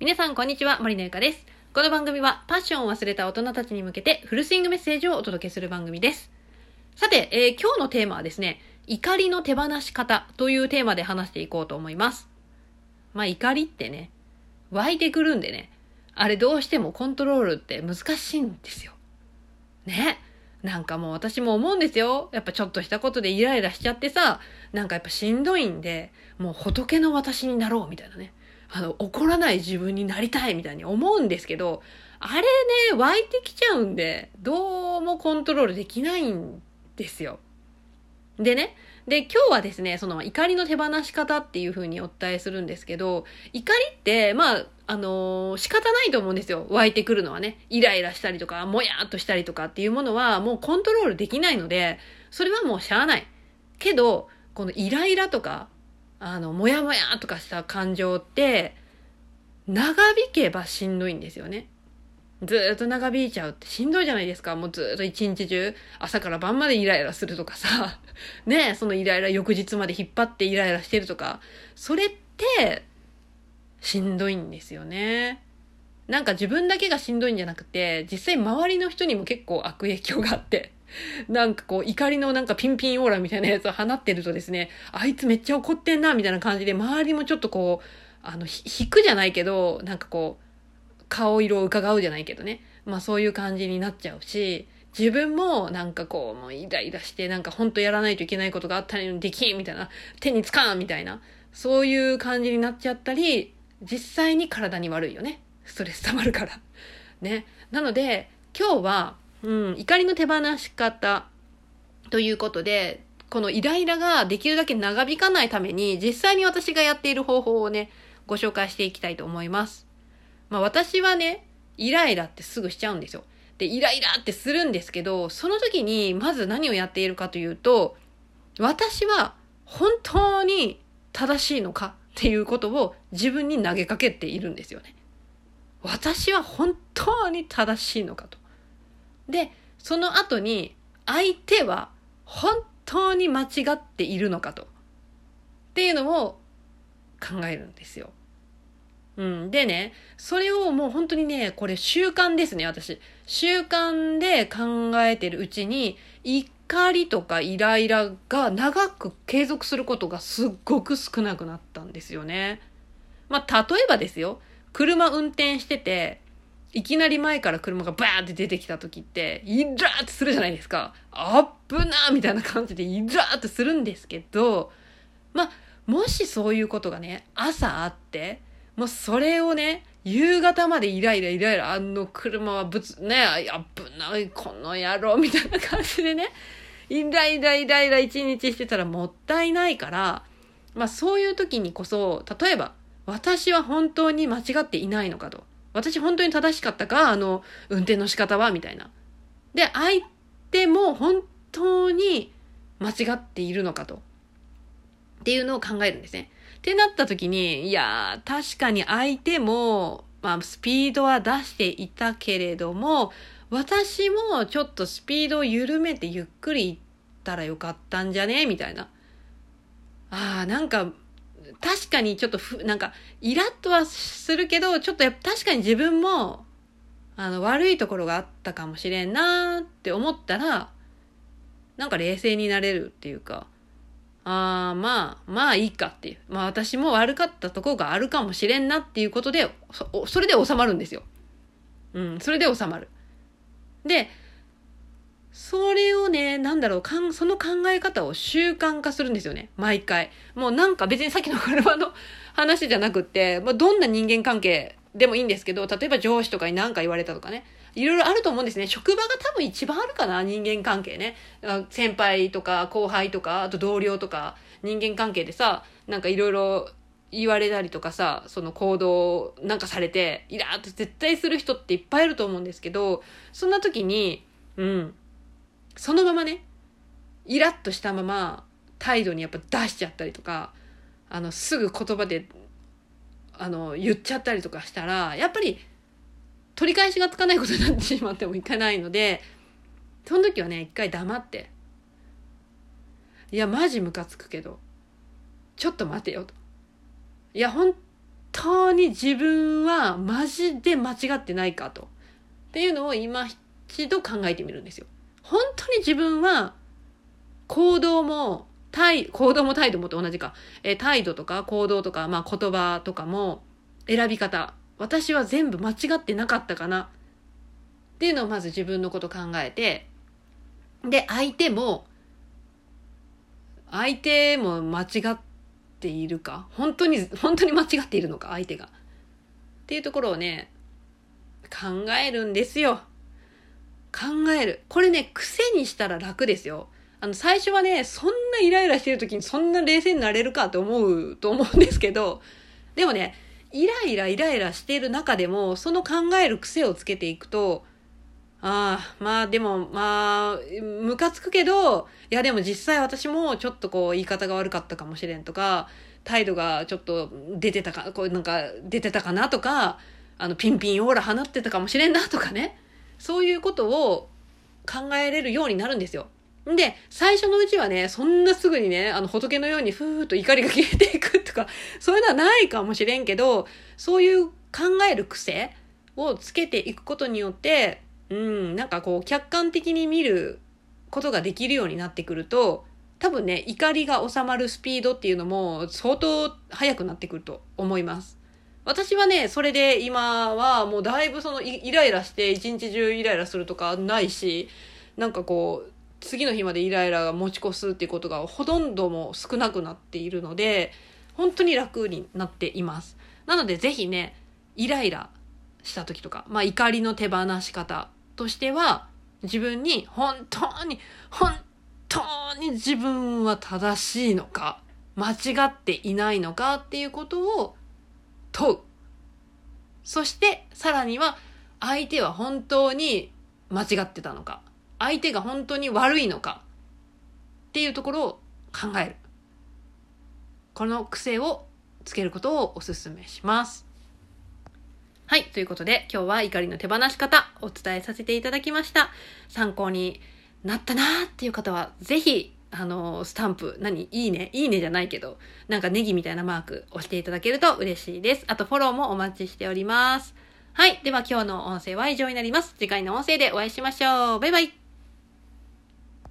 皆さん、こんにちは。森のゆかです。この番組は、パッションを忘れた大人たちに向けて、フルスイングメッセージをお届けする番組です。さて、えー今日のテーマはですね、怒りの手放し方というテーマで話していこうと思います。まあ、怒りってね、湧いてくるんでね、あれどうしてもコントロールって難しいんですよ。ね。なんかもう私も思うんですよ。やっぱちょっとしたことでイライラしちゃってさ、なんかやっぱしんどいんで、もう仏の私になろうみたいなね。あの、怒らない自分になりたいみたいに思うんですけど、あれね、湧いてきちゃうんで、どうもコントロールできないんですよ。でね、で、今日はですね、その怒りの手放し方っていう風にお伝えするんですけど、怒りって、まあ、あのー仕方ないと思うんですよ。湧いてくるのはね。イライラしたりとか、もやっとしたりとかっていうものはもうコントロールできないので、それはもうしゃあない。けど、このイライラとか、あの、もやもやとかした感情って、長引けばしんどいんですよね。ずっと長引いちゃうってしんどいじゃないですか。もうずっと一日中、朝から晩までイライラするとかさ。ねそのイライラ翌日まで引っ張ってイライラしてるとか。それって、しんどいんですよね。なんか自分だけがしんどいんじゃなくて、実際周りの人にも結構悪影響があって。なんかこう怒りのなんかピンピンオーラみたいなやつを放ってるとですね、あいつめっちゃ怒ってんなみたいな感じで周りもちょっとこう、あの、引くじゃないけど、なんかこう、顔色を伺うじゃないけどね。まあそういう感じになっちゃうし、自分もなんかこう、もうイライラして、なんか本当やらないといけないことがあったのにできんみたいな、手につかんみたいな、そういう感じになっちゃったり、実際に体に悪いよね。ストレス溜まるから。ね。なので、今日は、うん、怒りの手放し方ということで、このイライラができるだけ長引かないために、実際に私がやっている方法をね、ご紹介していきたいと思います。まあ私はね、イライラってすぐしちゃうんですよ。で、イライラってするんですけど、その時にまず何をやっているかというと、私は本当に正しいのかっていうことを自分に投げかけているんですよね。私は本当に正しいのかと。で、その後に相手は本当に間違っているのかと。っていうのを考えるんですよ。うん。でね、それをもう本当にね、これ習慣ですね、私。習慣で考えてるうちに、怒りとかイライラが長く継続することがすっごく少なくなったんですよね。まあ、例えばですよ。車運転してて、いきなり前から車がバーって出てきた時って、イラーってするじゃないですか。あっぶなーみたいな感じでイラーってするんですけど、まあ、もしそういうことがね、朝あって、もうそれをね、夕方までイライライライラ、あの車はぶつ、ね、あっぶない、この野郎みたいな感じでね、イライライライラ一日してたらもったいないから、まあそういう時にこそ、例えば、私は本当に間違っていないのかと。私本当に正しかったかあの、運転の仕方はみたいな。で、相手も本当に間違っているのかと。っていうのを考えるんですね。ってなった時に、いや、確かに相手も、まあ、スピードは出していたけれども、私もちょっとスピードを緩めてゆっくり行ったらよかったんじゃね？みたいな。ああ、なんか、確かにちょっとふ、なんか、イラッとはするけど、ちょっとやっぱ確かに自分も、あの、悪いところがあったかもしれんなーって思ったら、なんか冷静になれるっていうか、ああ、まあ、まあいいかっていう。まあ私も悪かったところがあるかもしれんなっていうことで、そそれで収まるんですよ。うん、それで収まる。で、それをね、なんだろう、かんその考え方を習慣化するんですよね。毎回。もうなんか別にさっきの車の話じゃなくって、まあ、どんな人間関係でもいいんですけど、例えば上司とかに何か言われたとかね。いろいろあると思うんですね。職場が多分一番あるかな、人間関係ね。先輩とか後輩とか、あと同僚とか、人間関係でさ、なんかいろいろ言われたりとかさ、その行動なんかされて、イラーって絶対する人っていっぱいいると思うんですけど、そんな時に、うん、そのままね、イラッとしたまま態度にやっぱ出しちゃったりとか、あの、すぐ言葉で、あの、言っちゃったりとかしたら、やっぱり取り返しがつかないことになってしまってもいかないので、その時はね、一回黙って、いや、マジムカつくけど、ちょっと待てよと。いや、本当に自分はマジで間違ってないかと。っていうのを今一度考えてみるんですよ。本当に自分は行動も態行動も態度もと同じか、えー、態度とか行動とか、まあ、言葉とかも選び方。私は全部間違ってなかったかな。っていうのをまず自分のこと考えて。で相手も相手も間違っているか。本当に本当に間違っているのか相手が。っていうところをね考えるんですよ。考えるこれね癖にしたら楽ですよあの、最初はね、そんなイライラしてる時にそんな冷静になれるかって思うと思うんですけど、でもね、イライライライラしてる中でも、その考える癖をつけていくと、ああ、まあでも、まあ、ムカつくけど、いやでも実際私もちょっとこう言い方が悪かったかもしれんとか、態度がちょっと出てたか、こうなんか出てたかなとか、あのピンピンオーラ放ってたかもしれんなとかね。そういうことを考えれるようになるんですよ。で、最初のうちはね、そんなすぐにね、あの仏のようにふーっと怒りが消えていくとか、そういうのはないかもしれんけど、そういう考える癖をつけていくことによって、うん、なんかこう、客観的に見ることができるようになってくると、多分ね、怒りが収まるスピードっていうのも相当速くなってくると思います。私はね、それで今はもうだいぶそのイライラして一日中イライラするとかないし、なんかこう、次の日までイライラが持ち越すっていうことがほとんども少なくなっているので、本当に楽になっています。なのでぜひね、イライラした時とか、まあ怒りの手放し方としては、自分に本当に、本当に自分は正しいのか、間違っていないのかっていうことを問う。そしてさらには相手は本当に間違ってたのか。相手が本当に悪いのかっていうところを考える。この癖をつけることをお勧めします。はい。ということで、今日は怒りの手放し方お伝えさせていただきました。参考になったなーっていう方は、ぜひ、あの、スタンプ、何？いいねいいねじゃないけど、なんかネギみたいなマーク押していただけると嬉しいです。あとフォローもお待ちしております。はい。では今日の音声は以上になります。次回の音声でお会いしましょう。バイバイ。